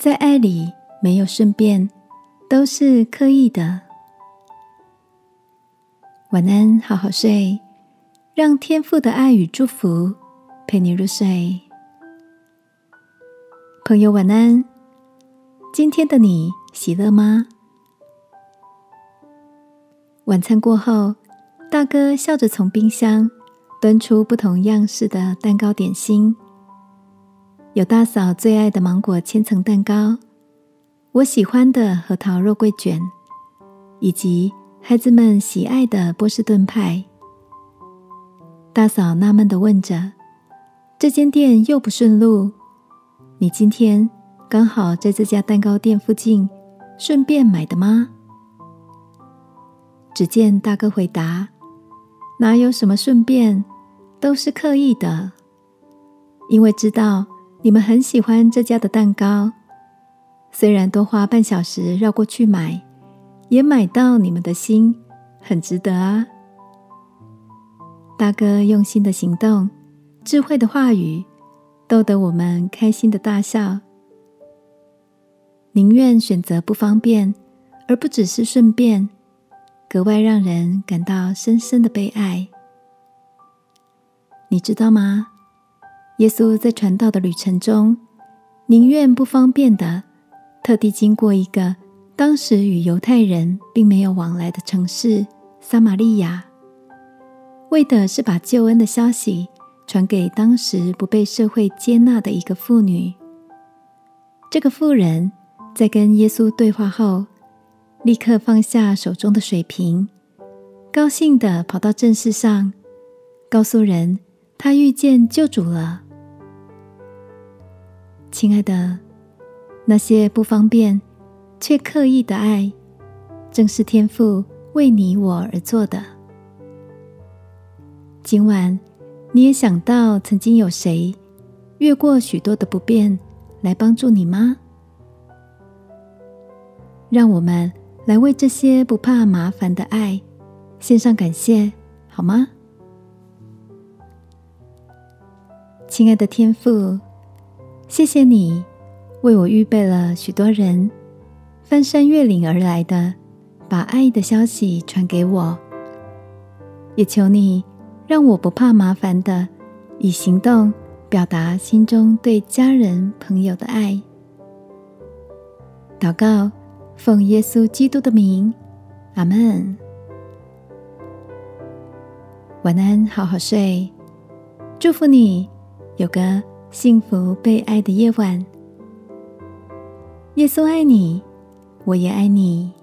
在爱里没有顺便，都是刻意的。晚安，好好睡，让天父的爱与祝福陪你入睡。朋友，晚安。今天的你喜乐吗？晚餐过后，大哥笑着从冰箱端出不同样式的蛋糕点心，有大嫂最爱的芒果千层蛋糕，我喜欢的核桃肉桂卷，以及。孩子们喜爱的波士顿派。大嫂纳闷的问着：“这间店又不顺路，你今天刚好在这家蛋糕店附近，顺便买的吗？”只见大哥回答：“哪有什么顺便，都是刻意的，因为知道你们很喜欢这家的蛋糕，虽然多花半小时绕过去买。”也买到你们的心，很值得啊！大哥用心的行动，智慧的话语，逗得我们开心的大笑。宁愿选择不方便，而不只是顺便，格外让人感到深深的被爱。你知道吗？耶稣在传道的旅程中，宁愿不方便的，特地经过一个。当时与犹太人并没有往来的城市撒玛利亚，为的是把救恩的消息传给当时不被社会接纳的一个妇女。这个妇人在跟耶稣对话后，立刻放下手中的水瓶，高兴地跑到正事上，告诉人她遇见救主了。亲爱的，那些不方便。却刻意的爱，正是天父为你我而做的。今晚，你也想到曾经有谁越过许多的不便来帮助你吗？让我们来为这些不怕麻烦的爱献上感谢，好吗？亲爱的天父，谢谢你为我预备了许多人。翻山越岭而来的，把爱的消息传给我。也求你让我不怕麻烦的，以行动表达心中对家人朋友的爱。祷告，奉耶稣基督的名，阿门。晚安，好好睡。祝福你有个幸福被爱的夜晚。耶稣爱你。我也爱你。